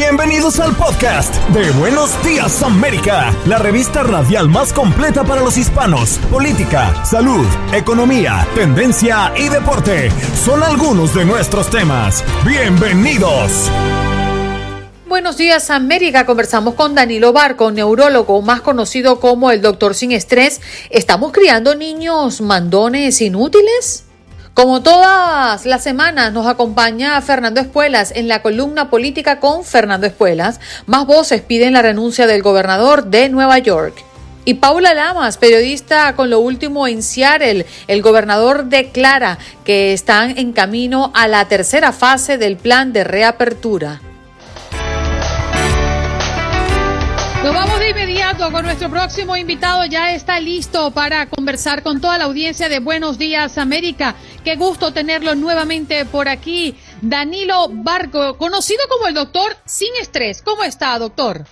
Bienvenidos al podcast de Buenos Días América, la revista radial más completa para los hispanos. Política, salud, economía, tendencia y deporte son algunos de nuestros temas. Bienvenidos. Buenos días América, conversamos con Danilo Barco, neurólogo más conocido como el doctor sin estrés. ¿Estamos criando niños mandones inútiles? Como todas las semanas nos acompaña Fernando Espuelas en la columna política con Fernando Espuelas. Más voces piden la renuncia del gobernador de Nueva York. Y Paula Lamas, periodista con lo último en Seattle, el gobernador declara que están en camino a la tercera fase del plan de reapertura. Nos vamos de inmediato con nuestro próximo invitado. Ya está listo para conversar con toda la audiencia de Buenos Días América. Qué gusto tenerlo nuevamente por aquí. Danilo Barco, conocido como el doctor sin estrés. ¿Cómo está, doctor?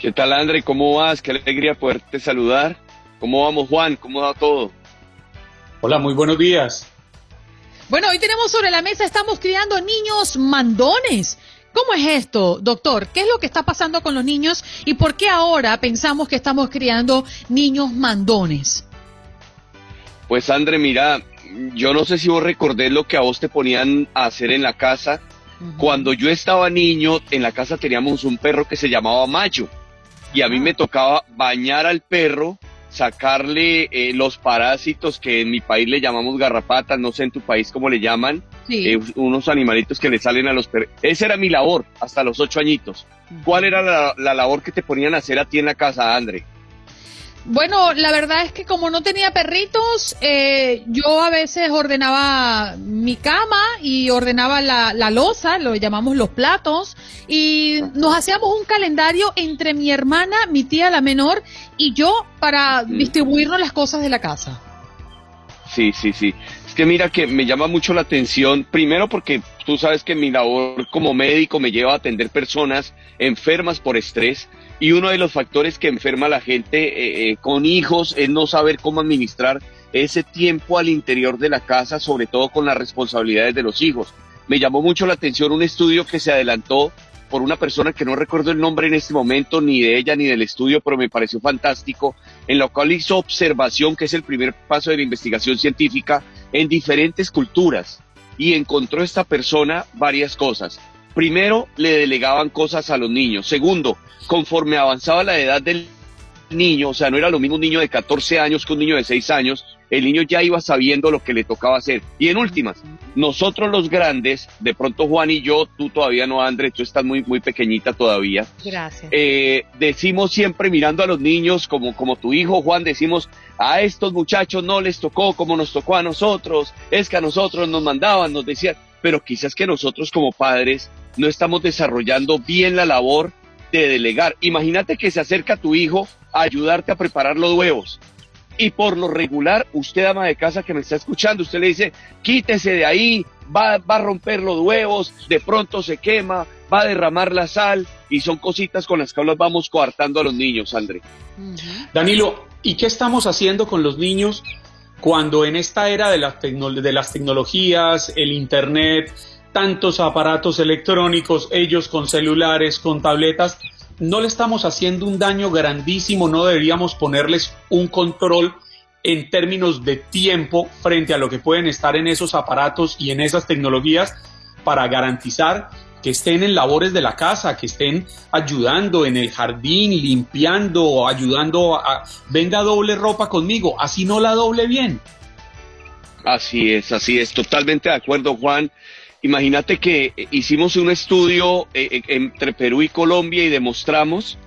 ¿Qué tal, André? ¿Cómo vas? Qué alegría poderte saludar. ¿Cómo vamos, Juan? ¿Cómo va todo? Hola, muy buenos días. Bueno, hoy tenemos sobre la mesa, estamos criando niños mandones. ¿Cómo es esto, doctor? ¿Qué es lo que está pasando con los niños y por qué ahora pensamos que estamos criando niños mandones? Pues André, mira, yo no sé si vos recordés lo que a vos te ponían a hacer en la casa. Cuando yo estaba niño, en la casa teníamos un perro que se llamaba Macho y a mí me tocaba bañar al perro, sacarle eh, los parásitos que en mi país le llamamos garrapatas, no sé en tu país cómo le llaman, eh, unos animalitos que le salen a los perros. Esa era mi labor hasta los ocho añitos. ¿Cuál era la, la, labor que te ponían a hacer a ti en la casa, André? Bueno, la verdad es que como no tenía perritos, eh, yo a veces ordenaba mi cama y ordenaba la, la loza, lo llamamos los platos, y nos hacíamos un calendario entre mi hermana, mi tía la menor y yo para distribuirnos las cosas de la casa. Sí, sí, sí. Es que mira que me llama mucho la atención, primero porque tú sabes que mi labor como médico me lleva a atender personas enfermas por estrés y uno de los factores que enferma a la gente eh, eh, con hijos es no saber cómo administrar ese tiempo al interior de la casa, sobre todo con las responsabilidades de los hijos. Me llamó mucho la atención un estudio que se adelantó por una persona que no recuerdo el nombre en este momento, ni de ella ni del estudio, pero me pareció fantástico, en lo cual hizo observación, que es el primer paso de la investigación científica, en diferentes culturas. Y encontró esta persona varias cosas. Primero, le delegaban cosas a los niños. Segundo, conforme avanzaba la edad del niño, o sea, no era lo mismo un niño de 14 años que un niño de 6 años, el niño ya iba sabiendo lo que le tocaba hacer. Y en últimas, nosotros los grandes, de pronto Juan y yo, tú todavía no, André, tú estás muy, muy pequeñita todavía. Gracias. Eh, decimos siempre mirando a los niños, como, como tu hijo Juan, decimos, a estos muchachos no les tocó como nos tocó a nosotros, es que a nosotros nos mandaban, nos decían, pero quizás que nosotros como padres no estamos desarrollando bien la labor de delegar. Imagínate que se acerca tu hijo a ayudarte a preparar los huevos. Y por lo regular, usted, ama de casa que me está escuchando, usted le dice, quítese de ahí, va, va a romper los huevos, de pronto se quema, va a derramar la sal, y son cositas con las que nos vamos coartando a los niños, André. Danilo, ¿y qué estamos haciendo con los niños cuando en esta era de, de las tecnologías, el Internet, tantos aparatos electrónicos, ellos con celulares, con tabletas, no le estamos haciendo un daño grandísimo, no deberíamos ponerles un control en términos de tiempo frente a lo que pueden estar en esos aparatos y en esas tecnologías para garantizar que estén en labores de la casa, que estén ayudando en el jardín, limpiando, ayudando a venga doble ropa conmigo, así no la doble bien. Así es, así es, totalmente de acuerdo, Juan. Imagínate que hicimos un estudio eh, eh, entre Perú y Colombia y demostramos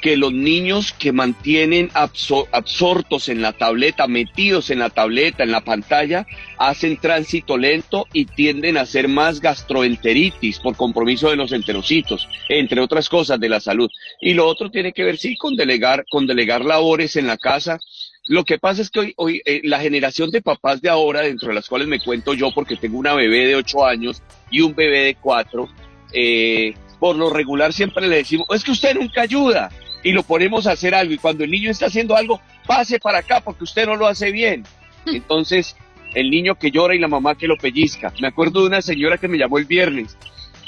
que los niños que mantienen absortos en la tableta, metidos en la tableta, en la pantalla, hacen tránsito lento y tienden a hacer más gastroenteritis por compromiso de los enterocitos, entre otras cosas de la salud. Y lo otro tiene que ver, sí, con delegar, con delegar labores en la casa. Lo que pasa es que hoy, hoy eh, la generación de papás de ahora, dentro de las cuales me cuento yo, porque tengo una bebé de 8 años y un bebé de 4, eh, por lo regular siempre le decimos, es que usted nunca ayuda y lo ponemos a hacer algo y cuando el niño está haciendo algo, pase para acá porque usted no lo hace bien. Hmm. Entonces, el niño que llora y la mamá que lo pellizca. Me acuerdo de una señora que me llamó el viernes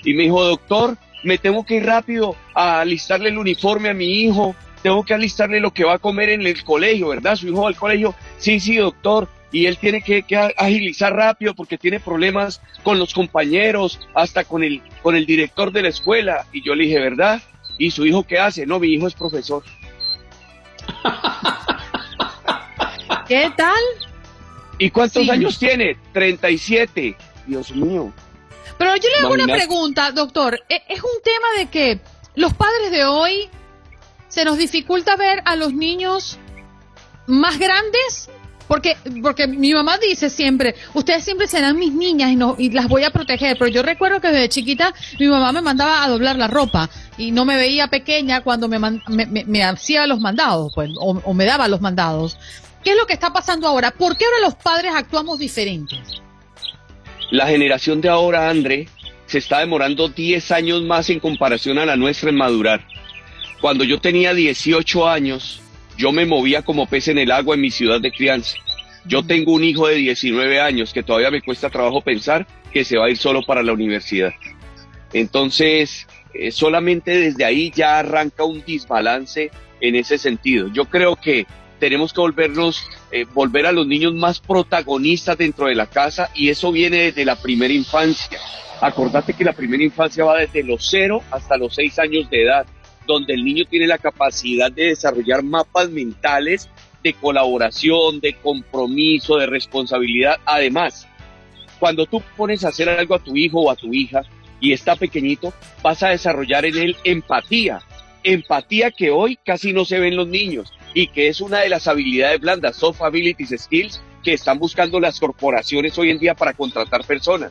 y me dijo, doctor, me tengo que ir rápido a alistarle el uniforme a mi hijo, tengo que alistarle lo que va a comer en el colegio, ¿verdad? Su hijo va al colegio, sí, sí, doctor, y él tiene que, que, agilizar rápido porque tiene problemas con los compañeros, hasta con el, con el director de la escuela. Y yo le dije, ¿verdad? ¿Y su hijo qué hace? No, mi hijo es profesor. ¿Qué tal? ¿Y cuántos años tiene? 37. Dios mío. Pero yo le hago una pregunta, doctor. E, es un tema de que los padres de hoy se nos dificulta ver a los niños más grandes porque, porque mi mamá dice siempre, ustedes siempre serán mis niñas y, no, y las voy a proteger. Pero yo recuerdo que desde chiquita mi mamá me mandaba a doblar la ropa y no me veía pequeña cuando me, me, hacía los mandados, pues, o, me daba los mandados. ¿Qué es lo que está pasando ahora? ¿Por qué ahora los padres actuamos diferentes? La generación de ahora, André, se está demorando 10 años más en comparación a la nuestra en madurar. Cuando yo tenía 18 años, yo me movía como pez en el agua en mi ciudad de crianza. Yo tengo un hijo de 19 años que todavía me cuesta trabajo pensar que se va a ir solo para la universidad. Entonces, eh, solamente desde ahí ya arranca un desbalance en ese sentido. Yo creo que tenemos que volvernos, eh, volver a los niños más protagonistas dentro de la casa y eso viene desde la primera infancia. Acordate que la primera infancia va desde los 0 hasta los 6 años de edad donde el niño tiene la capacidad de desarrollar mapas mentales de colaboración, de compromiso, de responsabilidad. Además, cuando tú pones a hacer algo a tu hijo o a tu hija y está pequeñito, vas a desarrollar en él empatía. Empatía que hoy casi no se ve en los niños y que es una de las habilidades blandas, soft abilities skills, que están buscando las corporaciones hoy en día para contratar personas.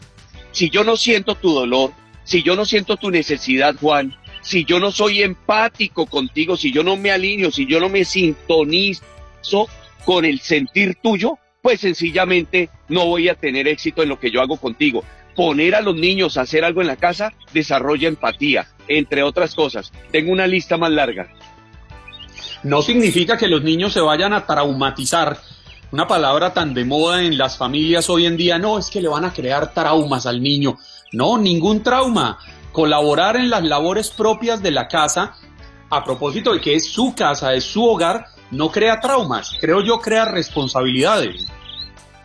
Si yo no siento tu dolor, si yo no siento tu necesidad, Juan, si yo no soy empático contigo, si yo no me alineo, si yo no me sintonizo con el sentir tuyo, pues sencillamente no voy a tener éxito en lo que yo hago contigo. Poner a los niños a hacer algo en la casa desarrolla empatía, entre otras cosas. Tengo una lista más larga. No significa que los niños se vayan a traumatizar. Una palabra tan de moda en las familias hoy en día, no, es que le van a crear traumas al niño. No, ningún trauma colaborar en las labores propias de la casa, a propósito de que es su casa, es su hogar, no crea traumas, creo yo crea responsabilidades.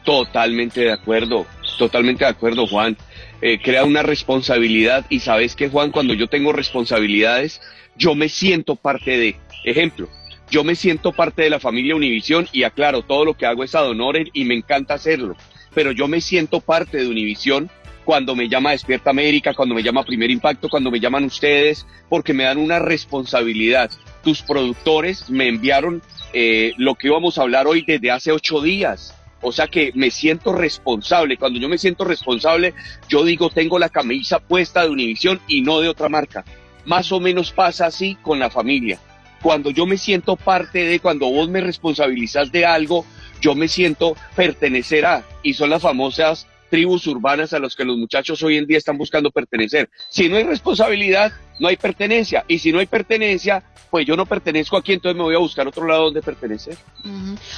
Totalmente de acuerdo, totalmente de acuerdo Juan. Eh, crea una responsabilidad y sabes que Juan, cuando yo tengo responsabilidades, yo me siento parte de, ejemplo, yo me siento parte de la familia Univisión y aclaro, todo lo que hago es ad y me encanta hacerlo, pero yo me siento parte de Univisión cuando me llama Despierta América, cuando me llama Primer Impacto, cuando me llaman ustedes, porque me dan una responsabilidad. Tus productores me enviaron eh, lo que íbamos a hablar hoy desde hace ocho días. O sea que me siento responsable. Cuando yo me siento responsable, yo digo, tengo la camisa puesta de Univisión y no de otra marca. Más o menos pasa así con la familia. Cuando yo me siento parte de, cuando vos me responsabilizas de algo, yo me siento pertenecer a, y son las famosas tribus urbanas a los que los muchachos hoy en día están buscando pertenecer. Si no hay responsabilidad, no hay pertenencia. Y si no hay pertenencia, pues yo no pertenezco aquí, entonces me voy a buscar otro lado donde pertenecer.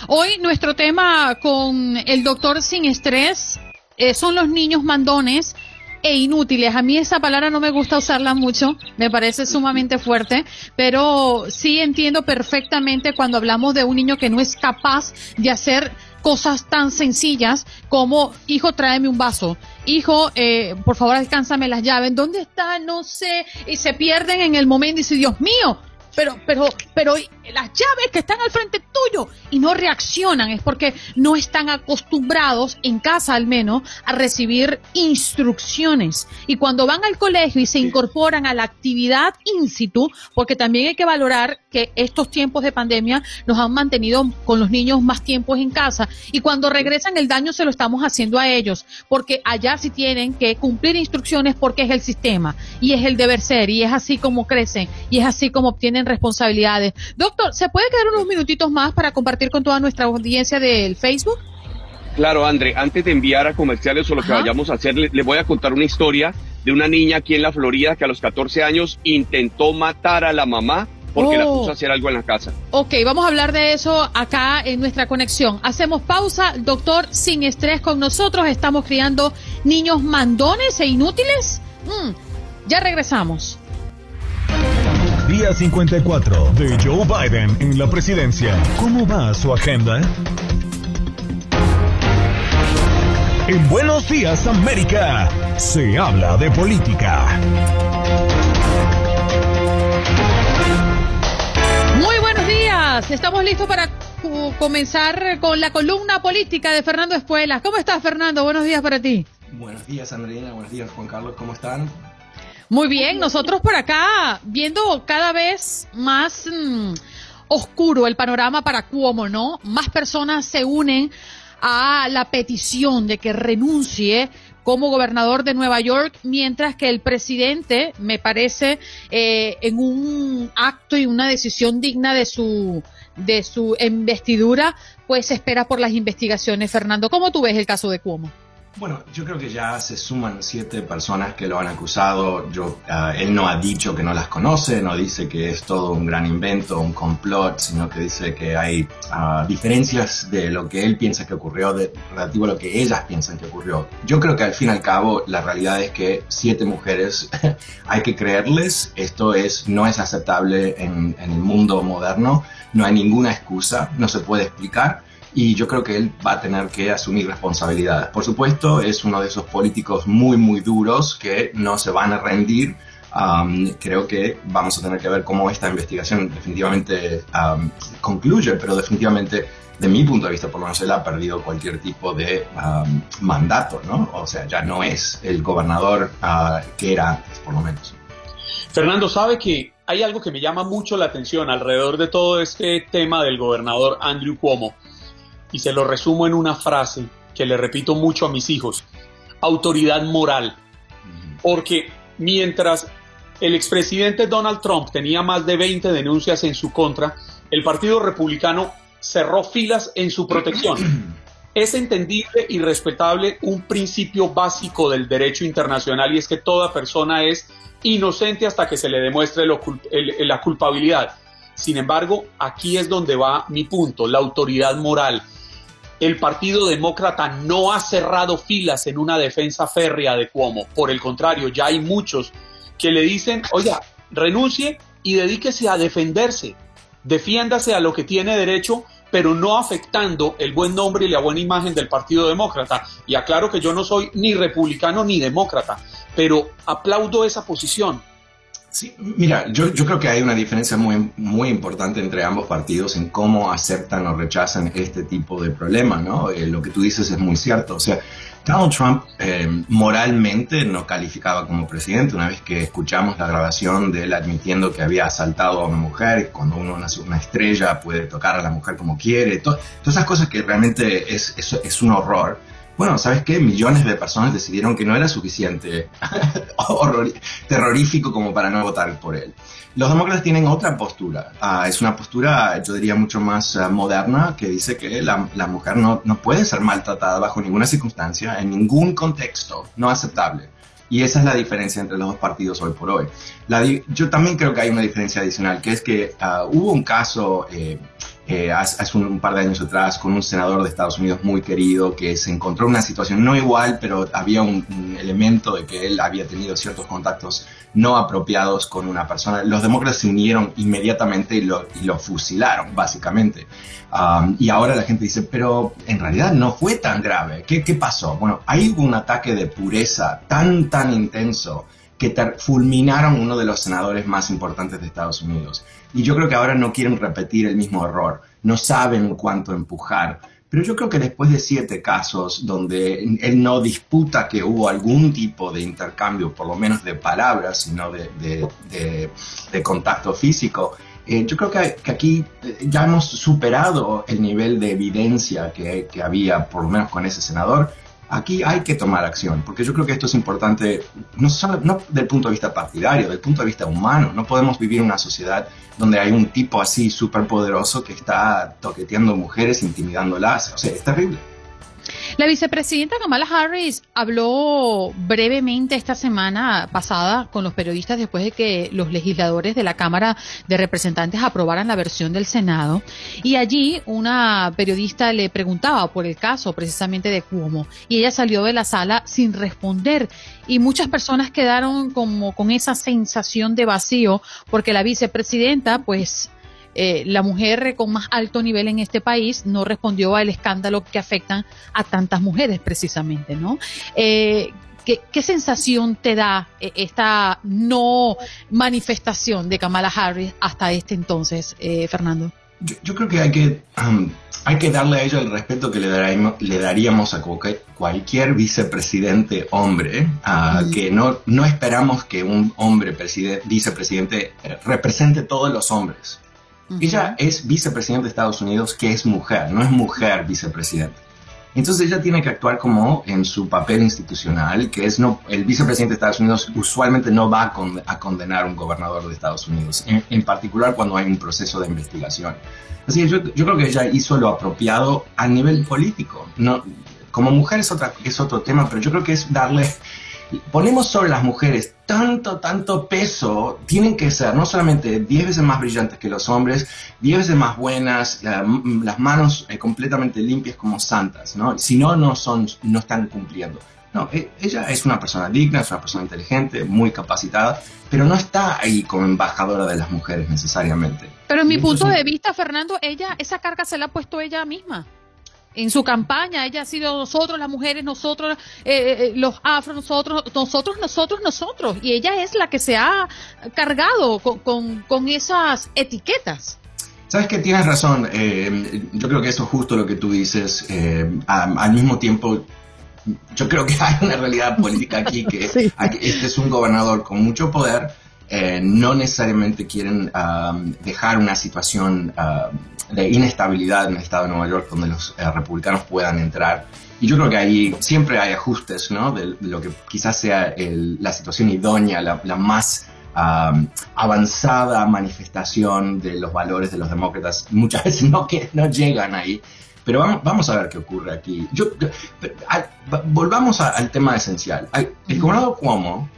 Hoy nuestro tema con el doctor sin estrés eh, son los niños mandones e inútiles. A mí esa palabra no me gusta usarla mucho, me parece sumamente fuerte, pero sí entiendo perfectamente cuando hablamos de un niño que no es capaz de hacer cosas tan sencillas como, hijo, tráeme un vaso, hijo, eh, por favor, alcánzame las llaves, ¿dónde está? No sé, y se pierden en el momento y dice, Dios mío, pero, pero, pero las llaves que están al frente tuyo y no reaccionan, es porque no están acostumbrados, en casa al menos, a recibir instrucciones. Y cuando van al colegio y se incorporan a la actividad in situ, porque también hay que valorar que estos tiempos de pandemia nos han mantenido con los niños más tiempos en casa y cuando regresan el daño se lo estamos haciendo a ellos, porque allá sí tienen que cumplir instrucciones porque es el sistema y es el deber ser y es así como crecen y es así como obtienen responsabilidades. Doctor, ¿se puede quedar unos minutitos más para compartir con toda nuestra audiencia del Facebook? Claro, André, antes de enviar a comerciales o lo que vayamos a hacer, les le voy a contar una historia de una niña aquí en la Florida que a los 14 años intentó matar a la mamá porque la oh. puso a hacer algo en la casa. Ok, vamos a hablar de eso acá en nuestra conexión. Hacemos pausa, doctor, sin estrés con nosotros. Estamos criando niños mandones e inútiles. Mm, ya regresamos. Día 54 de Joe Biden en la presidencia. ¿Cómo va su agenda? En Buenos Días América se habla de política. Estamos listos para comenzar con la columna política de Fernando Espuelas. ¿Cómo estás, Fernando? Buenos días para ti. Buenos días, Andreina. Buenos días, Juan Carlos. ¿Cómo están? Muy bien, nosotros por acá viendo cada vez más mm, oscuro el panorama para Cuomo, ¿no? Más personas se unen a la petición de que renuncie como gobernador de Nueva York, mientras que el presidente, me parece, eh, en un acto y una decisión digna de su de su investidura, pues espera por las investigaciones. Fernando, ¿cómo tú ves el caso de Cuomo? Bueno, yo creo que ya se suman siete personas que lo han acusado. Yo, ah, él no ha dicho que no las conoce, no dice que es todo un gran invento, un complot, sino que dice que hay ah, diferencias de lo que él piensa que ocurrió de, relativo a lo que ellas piensan que ocurrió. Yo creo que al fin y al cabo la realidad es que siete mujeres hay que creerles. Esto es no es aceptable en, en el mundo moderno. No hay ninguna excusa, no se puede explicar y yo creo que él va a tener que asumir responsabilidades. Por supuesto, es uno de esos políticos muy, muy duros que no se van a rendir. creo que vamos a tener que ver cómo esta investigación definitivamente concluye, pero definitivamente, de mi punto de vista, por lo menos él ha perdido cualquier tipo de mandato, ¿no? O sea, ya no es el gobernador ah, que era antes, por lo menos. Fernando, sabe que hay algo que me llama mucho la atención alrededor de todo este tema del gobernador Andrew Cuomo y se lo resumo en una frase que le repito mucho a mis hijos, autoridad moral. Porque mientras el expresidente Donald Trump tenía más de 20 denuncias en su contra, el Partido Republicano cerró filas en su protección. Es entendible y respetable un principio básico del derecho internacional y es que toda persona es inocente hasta que se le demuestre la culpabilidad. Sin embargo, aquí es donde va mi punto, la autoridad moral el Partido Demócrata no ha cerrado filas en una defensa férrea de Cuomo. Por el contrario, ya hay muchos que le dicen, oiga, renuncie y dedíquese a defenderse. Defiéndase a lo que tiene derecho, pero no afectando el buen nombre y la buena imagen del Partido Demócrata. Y aclaro que yo no soy ni republicano ni demócrata, pero aplaudo esa posición. Sí, mira, yo, creo que hay una diferencia muy, muy importante entre ambos partidos en cómo aceptan o rechazan este tipo de problemas, ¿no? Eh, lo que tú dices es muy cierto. O sea, Donald Trump eh, moralmente no calificaba como presidente. Una vez que escuchamos la grabación de él admitiendo que había asaltado a una mujer, cuando uno es una estrella puede tocar a la mujer como quiere, todas esas cosas que realmente es, es, es un horror bueno, ¿sabes qué? Millones de personas decidieron que no era suficiente terrorífico como para no votar por él. Los demócratas tienen otra postura. Ah, es una postura, yo diría, mucho más ah, moderna, que dice que la, la mujer no, no, puede ser maltratada bajo ninguna circunstancia, en ningún contexto, no aceptable. Y esa es la diferencia entre los dos partidos hoy por hoy. La, yo también creo que hay una diferencia adicional, que es que uh, hubo un caso eh, eh, hace, un, par de años atrás con un senador de Estados Unidos muy querido que se encontró en una situación no igual, pero había un, elemento de que él había tenido ciertos contactos no apropiados con una persona. Los demócratas se unieron inmediatamente y lo, y lo fusilaron, básicamente. Um, y ahora la gente dice, pero en realidad no fue tan grave. ¿Qué, qué pasó? Bueno, hubo un ataque de pureza tan, tan intenso que fulminaron uno de los senadores más importantes de Estados Unidos. Y yo creo que ahora no quieren repetir el mismo error, no saben cuánto empujar. Pero yo creo que después de siete casos donde él no disputa que hubo algún tipo de intercambio, por lo menos de palabras, sino de, de, contacto físico, eh, yo creo que, aquí eh, ya hemos superado el nivel de evidencia que, que había, por lo menos con ese senador, aquí hay que tomar acción, porque yo creo que esto es importante, no solo no del punto de vista partidario, del punto de vista humano. No podemos vivir en una sociedad donde hay un tipo así súper poderoso que está toqueteando mujeres, intimidándolas. O sea, es terrible. La vicepresidenta Kamala Harris habló brevemente esta semana pasada con los periodistas después de que los legisladores de la Cámara de Representantes aprobaran la versión del Senado. Y allí una periodista le preguntaba por el caso precisamente de Cuomo. Y ella salió de la sala sin responder. Y muchas personas quedaron como con esa sensación de vacío porque la vicepresidenta pues eh, la mujer con más alto nivel en este país no respondió al escándalo que afectan a tantas mujeres precisamente, ¿no? Eh, ¿qué, sensación te da eh, esta no manifestación de Kamala Harris hasta este entonces, Fernando? Yo, creo que hay que, um, hay que darle a ella el respeto que le, le daríamos a cualquier vicepresidente hombre, que no, no esperamos que un hombre vicepresidente represente todos los hombres. Ella es vicepresidenta de Estados Unidos, que es mujer, no es mujer vicepresidenta. Entonces ella tiene que actuar como en su papel institucional, que es no, el vicepresidente de Estados Unidos usualmente no va a, condenar a un gobernador de Estados Unidos, en, particular cuando hay un proceso de investigación. Así que yo, yo, creo que ella hizo lo apropiado a nivel político. No, como mujer es, otra, es otro tema, pero yo creo que es darle ponemos sobre las mujeres tanto, tanto peso, tienen que ser no solamente 10 veces más brillantes que los hombres, 10 veces más buenas, las manos eh, completamente limpias como santas, ¿no? Si no, no, son, no están cumpliendo. No, e, ella es una persona digna, es una persona inteligente, muy capacitada, pero no está ahí como embajadora de las mujeres necesariamente. Pero en mi punto de vista, Fernando, ella, esa carga se la ha puesto ella misma en su campaña ella ha sido nosotros las mujeres, nosotros eh, eh, eh, los afro, nosotros, nosotros, nosotros, nosotros. Y ella es la que se ha cargado con, con, esas etiquetas. Sabes que tienes razón. yo creo que eso es justo lo que tú dices. al mismo tiempo, yo creo que hay una realidad política aquí que este es un gobernador con mucho poder. No necesariamente quieren dejar una situación de inestabilidad en el estado de Nueva York donde los eh, republicanos puedan entrar. Y yo creo que ahí siempre hay ajustes, ¿no? De, lo que quizás sea la situación idónea, la, más avanzada manifestación de los valores de los demócratas. Muchas veces no, que, no llegan ahí. Pero vamos, vamos a ver qué ocurre aquí. Yo, volvamos al tema esencial. El gobernador Cuomo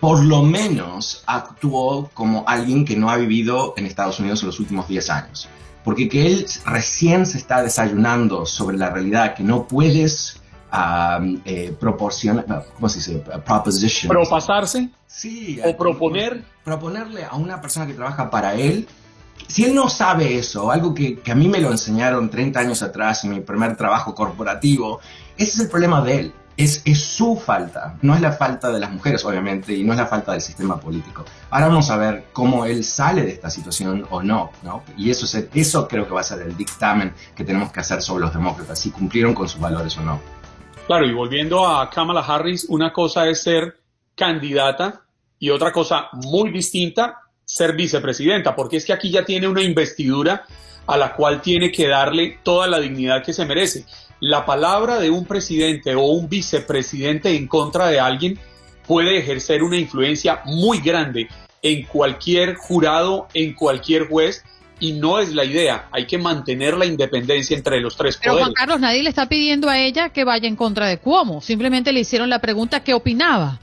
por lo menos actuó como alguien que no ha vivido en Estados Unidos en los últimos 10 años porque que él recién se está desayunando sobre la realidad, que no puedes eh, proporcionar, ¿cómo se dice? Proposition. Propasarse. Sí. O proponer. Proponerle a una persona que trabaja para él. Si él no sabe eso, algo que, que a mí me lo enseñaron 30 años atrás en mi primer trabajo corporativo, ese es el problema de él es, su falta, no es la falta de las mujeres, obviamente, y no es la falta del sistema político. Ahora vamos a ver cómo él sale de esta situación o no, ¿no? Y eso, es, eso creo que va a ser el dictamen que tenemos que hacer sobre los demócratas, si cumplieron con sus valores o no. Claro, y volviendo a Kamala Harris, una cosa es ser candidata y otra cosa muy distinta, ser vicepresidenta, porque es que aquí ya tiene una investidura a la cual tiene que darle toda la dignidad que se merece la palabra de un presidente o un vicepresidente en contra de alguien puede ejercer una influencia muy grande en cualquier jurado, en cualquier juez, y no es la idea. Hay que mantener la independencia entre los tres Pero poderes. Juan Carlos, nadie le está pidiendo a ella que vaya en contra de Cuomo. Simplemente le hicieron la pregunta qué opinaba.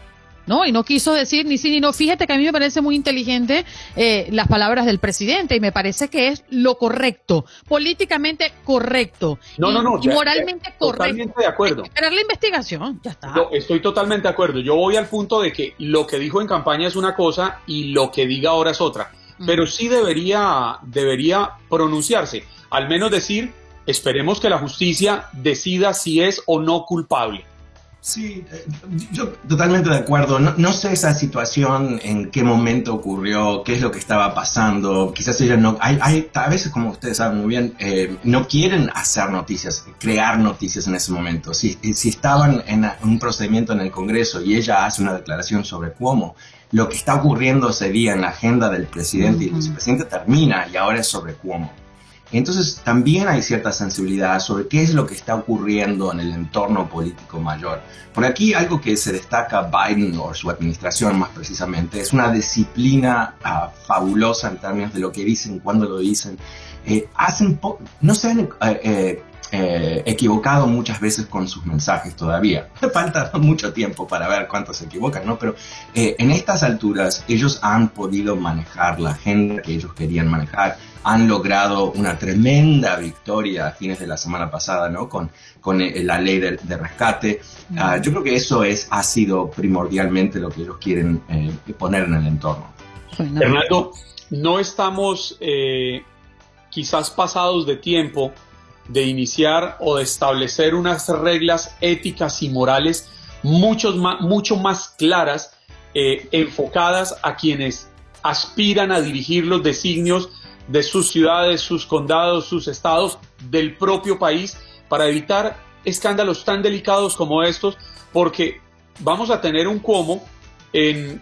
¿No? Y no quiso decir ni sí ni no. Fíjate que a mí me parece muy inteligente eh, las palabras del presidente y me parece que es lo correcto, políticamente correcto. No, no, no. Y moralmente correcto. Totalmente de acuerdo. Esperar la investigación, ya está. estoy totalmente de acuerdo. Yo voy al punto de que lo que dijo en campaña es una cosa y lo que diga ahora es otra. Mm. Pero sí debería, debería pronunciarse, al menos decir, esperemos que la justicia decida si es o no culpable Sí, eh, yo totalmente de acuerdo. No, sé esa situación, en qué momento ocurrió, qué es lo que estaba pasando. Quizás ellos no, hay, hay a veces, como ustedes saben muy bien, eh, no quieren hacer noticias, crear noticias en ese momento. Si, si estaban en un procedimiento en el Congreso y ella hace una declaración sobre cómo lo que está ocurriendo ese día en la agenda del presidente y el vicepresidente termina y ahora es sobre cómo. Entonces también hay cierta sensibilidad sobre qué es lo que está ocurriendo en el entorno político mayor. Por aquí algo que se destaca Biden o su administración más precisamente es una disciplina ah, fabulosa en términos de lo que dicen, cuándo lo dicen. Eh, hacen no se han eh, eh, eh, equivocado muchas veces con sus mensajes todavía. Falta mucho tiempo para ver cuántos se equivocan, ¿no? Pero eh, en estas alturas ellos han podido manejar la agenda que ellos querían manejar, han logrado una tremenda victoria a fines de la semana pasada, ¿no? Con, con eh, la ley de, rescate. Ah, yo creo que eso es, ha sido primordialmente lo que ellos quieren poner en el entorno. Fernando, no estamos quizás pasados de tiempo de iniciar o de establecer unas reglas éticas y morales mucho más, mucho más claras, eh, enfocadas a quienes aspiran a dirigir los designios de sus ciudades, sus condados, sus estados, del propio país, para evitar escándalos tan delicados como estos, porque vamos a tener un como en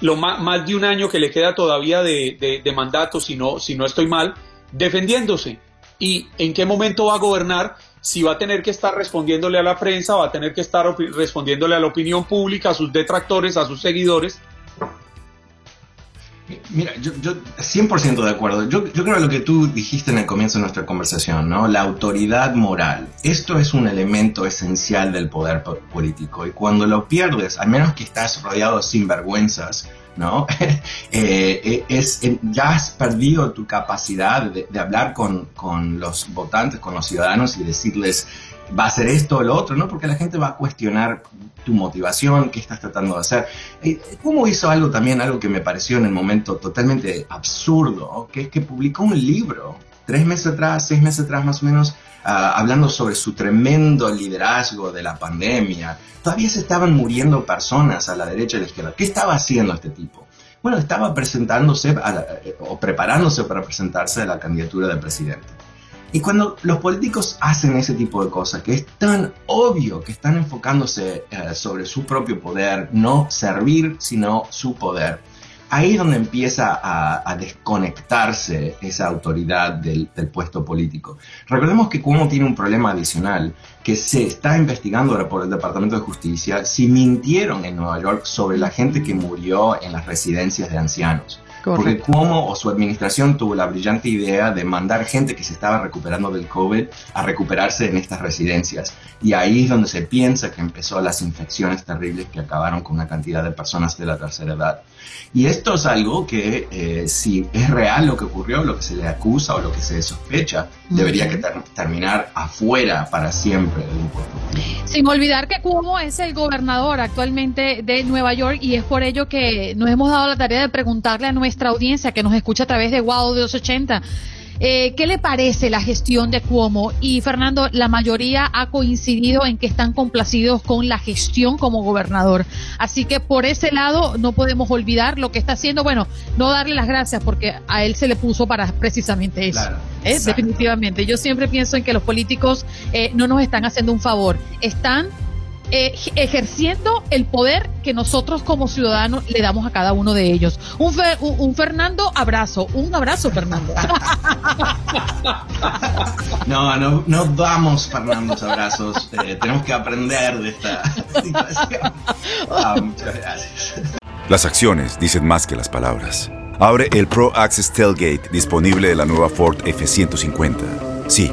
lo más, de un año que le queda todavía de, de, mandato, si no, si no estoy mal, defendiéndose y en qué momento va a gobernar, si va a tener que estar respondiéndole a la prensa, va a tener que estar respondiéndole a la opinión pública, a sus detractores, a sus seguidores. Mira, yo, yo 100% de acuerdo. Yo, yo creo lo que tú dijiste en el comienzo de nuestra conversación, ¿no? La autoridad moral. Esto es un elemento esencial del poder político y cuando lo pierdes, al menos que estás rodeado de sinvergüenzas, ¿no? Eh, eh, es, eh, ya has perdido tu capacidad de, hablar con, con, los votantes, con los ciudadanos y decirles, va a ser esto o lo otro, ¿no? Porque la gente va a cuestionar tu motivación, qué estás tratando de hacer. ¿Cómo hizo algo también, algo que me pareció en el momento totalmente absurdo, que es que publicó un libro, tres meses atrás, seis meses atrás más o menos, hablando sobre su tremendo liderazgo de la pandemia, todavía se estaban muriendo personas a la derecha y a la izquierda. ¿Qué estaba haciendo este tipo? Bueno, estaba presentándose eh, o preparándose para presentarse a la candidatura de presidente. Y cuando los políticos hacen ese tipo de cosas, que es tan obvio que están enfocándose eh, sobre su propio poder, no servir, sino su poder, ahí es donde empieza a, desconectarse esa autoridad del, puesto político. Recordemos que Cuomo tiene un problema adicional que se está investigando ahora por el Departamento de Justicia si mintieron en Nueva York sobre la gente que murió en las residencias de ancianos. Porque Cuomo o su administración tuvo la brillante idea de mandar gente que se estaba recuperando del COVID a recuperarse en estas residencias. Y ahí es donde se piensa que empezó las infecciones terribles que acabaron con una cantidad de personas de la tercera edad. Y esto es algo que eh, si es real lo que ocurrió, lo que se le acusa o lo que se sospecha, debería que terminar afuera para siempre del impuesto. Sin olvidar que Cuomo es el gobernador actualmente de Nueva York y es por ello que nos hemos dado la tarea de preguntarle a nuestra audiencia que nos escucha a través de Wow de 280 eh, ¿Qué le parece la gestión de Cuomo? Y Fernando, la mayoría ha coincidido en que están complacidos con la gestión como gobernador. Así que por ese lado no podemos olvidar lo que está haciendo. Bueno, no darle las gracias porque a él se le puso para precisamente eso. ¿eh? Definitivamente. Yo siempre pienso en que los políticos eh, no nos están haciendo un favor. Están eh, ejerciendo el poder que nosotros como ciudadanos le damos a cada uno de ellos. Un, un, Fernando abrazo, un abrazo Fernando. No, no, no damos Fernando abrazos, eh, tenemos que aprender de esta situación. Ah, muchas gracias. Las acciones dicen más que las palabras. Abre el Pro Access Tailgate disponible de la nueva Ford F150. Sí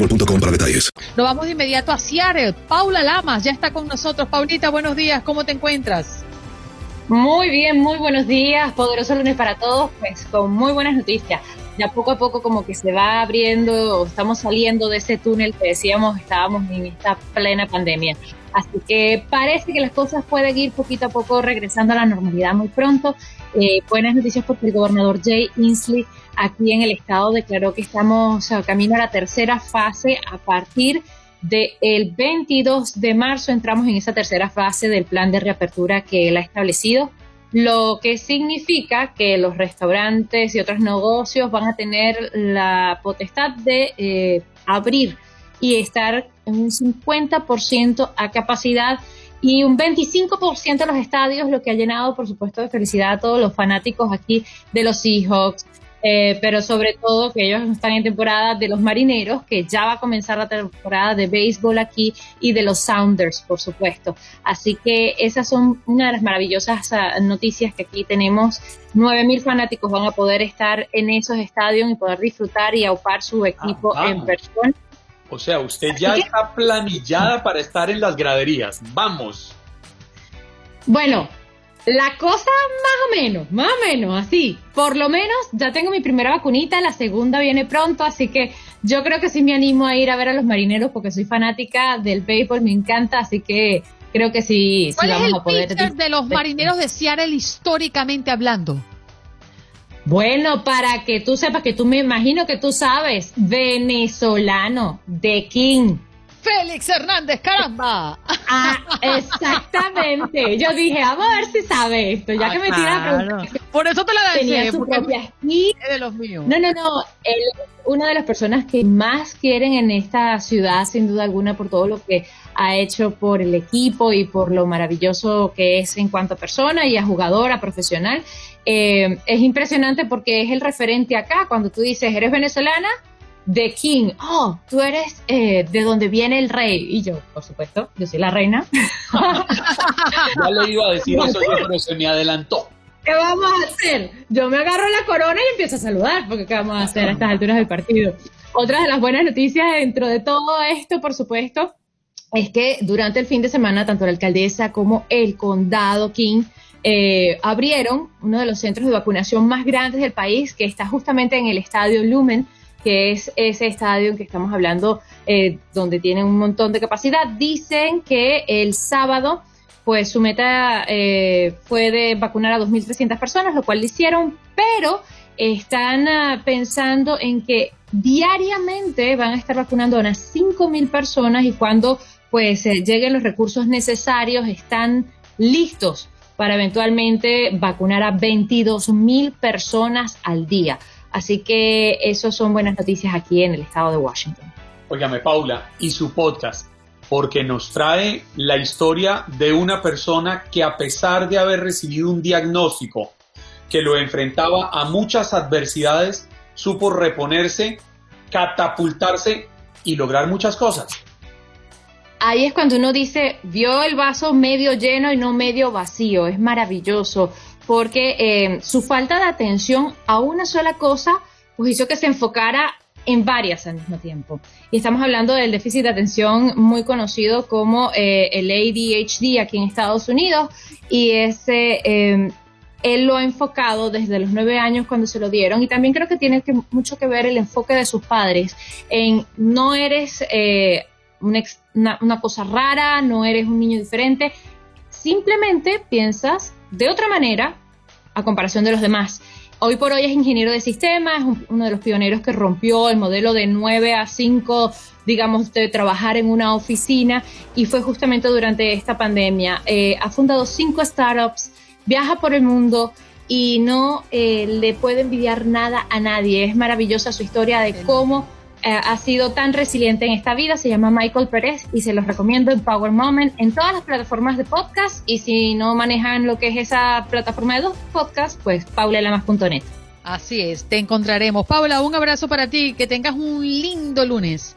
boostmobile.com para detalles. Nos vamos de inmediato a Seattle. Paula Lamas ya está con nosotros. Paulita, buenos días. ¿Cómo te encuentras? Muy bien, muy buenos días. Poderoso lunes para todos, pues con muy buenas noticias. Ya poco a poco como que se va abriendo, estamos saliendo de ese túnel que decíamos estábamos en esta plena pandemia. Así que parece que las cosas pueden ir poquito a poco regresando a la normalidad muy pronto. Eh, buenas noticias porque el gobernador Jay Inslee aquí en el estado declaró que estamos camino a la tercera fase a partir del 22 de marzo. Entramos en esa tercera fase del plan de reapertura que él ha establecido, lo que significa que los restaurantes y otros negocios van a tener la potestad de eh, abrir y estar en un 50% a capacidad y un 25% de los estadios, lo que ha llenado, por supuesto, de felicidad a todos los fanáticos aquí de los Seahawks, eh, pero sobre todo que ellos están en temporada de los marineros, que ya va a comenzar la temporada de béisbol aquí y de los Sounders, por supuesto. Así que esas son una de las maravillosas ah, noticias que aquí tenemos. 9.000 fanáticos van a poder estar en esos estadios y poder disfrutar y aupar su equipo Ah, en persona. O sea, usted ya está planillada para estar en las graderías. Vamos. Bueno, la cosa más o menos, más o menos, así. Por lo menos ya tengo mi primera vacunita, la segunda viene pronto, así que yo creo que sí me animo a ir a ver a los marineros porque soy fanática del béisbol, me encanta, así que creo que sí, sí ¿Cuál es vamos el a poder. pitcher de los marineros de Seattle históricamente hablando? Bueno, para que tú sepas que tú me imagino que tú sabes, venezolano, de King. Félix Hernández, caramba. Ah, exactamente. Yo dije, vamos a ver si sabe esto, ya Ah, que me tira la claro. pregunta. Por eso te la es de los míos. No, no, no. Él es una de las personas que más quieren en esta ciudad, sin duda alguna, por todo lo que ha hecho por el equipo y por lo maravilloso que es en cuanto a persona y a jugadora profesional. Eh, es impresionante porque es el referente acá. Cuando tú dices, ¿eres venezolana? The King. Oh, tú eres eh, de donde viene el rey. Y yo, por supuesto, yo soy la reina. Ya le iba a decir eso yo, pero se me adelantó. ¿Qué vamos a hacer? Yo me agarro la corona y empiezo a saludar, porque ¿qué vamos a hacer a estas alturas del partido? Otra de las buenas noticias dentro de todo esto, por supuesto, es que durante el fin de semana, tanto la alcaldesa como el condado King eh, abrieron uno de los centros de vacunación más grandes del país, que está justamente en el estadio Lumen, que es ese estadio en que estamos hablando, eh, donde tiene un montón de capacidad. Dicen que el sábado pues su meta eh, fue de vacunar a 2.300 personas, lo cual lo hicieron, pero están ah, pensando en que diariamente van a estar vacunando a unas 5.000 personas y cuando pues eh, lleguen los recursos necesarios están listos para eventualmente vacunar a 22.000 personas al día. Así que eso son buenas noticias aquí en el estado de Washington. Óigame, Paula, y su podcast, porque nos trae la historia de una persona que a pesar de haber recibido un diagnóstico que lo enfrentaba a muchas adversidades, supo reponerse, catapultarse y lograr muchas cosas. ahí es cuando uno dice, vio el vaso medio lleno y no medio vacío. Es maravilloso porque eh, su falta de atención a una sola cosa pues hizo que se enfocara en varias al mismo tiempo. Y estamos hablando del déficit de atención muy conocido como eh, el ADHD aquí en Estados Unidos. Y ese... eh, él lo ha enfocado desde los nueve años cuando se lo dieron. Y también creo que tiene que, mucho que ver el enfoque de sus padres en no eres eh, una cosa rara, no eres un niño diferente, simplemente piensas de otra manera a comparación de los demás. Hoy por hoy es ingeniero de sistemas, es uno de los pioneros que rompió el modelo de 9 a 5, digamos, de trabajar en una oficina y fue justamente durante esta pandemia. Eh, ha fundado cinco startups, viaja por el mundo y no eh, le puede envidiar nada a nadie. Es maravillosa su historia de cómo eh, ha sido tan resiliente en esta vida. Se llama Michael Pérez y se los recomiendo en Power Moment en todas las plataformas de podcast. Y si no manejan lo que es esa plataforma de dos podcasts, pues paulelamas.net. Así es, te encontraremos. Paula, un abrazo para ti. Que tengas un lindo lunes.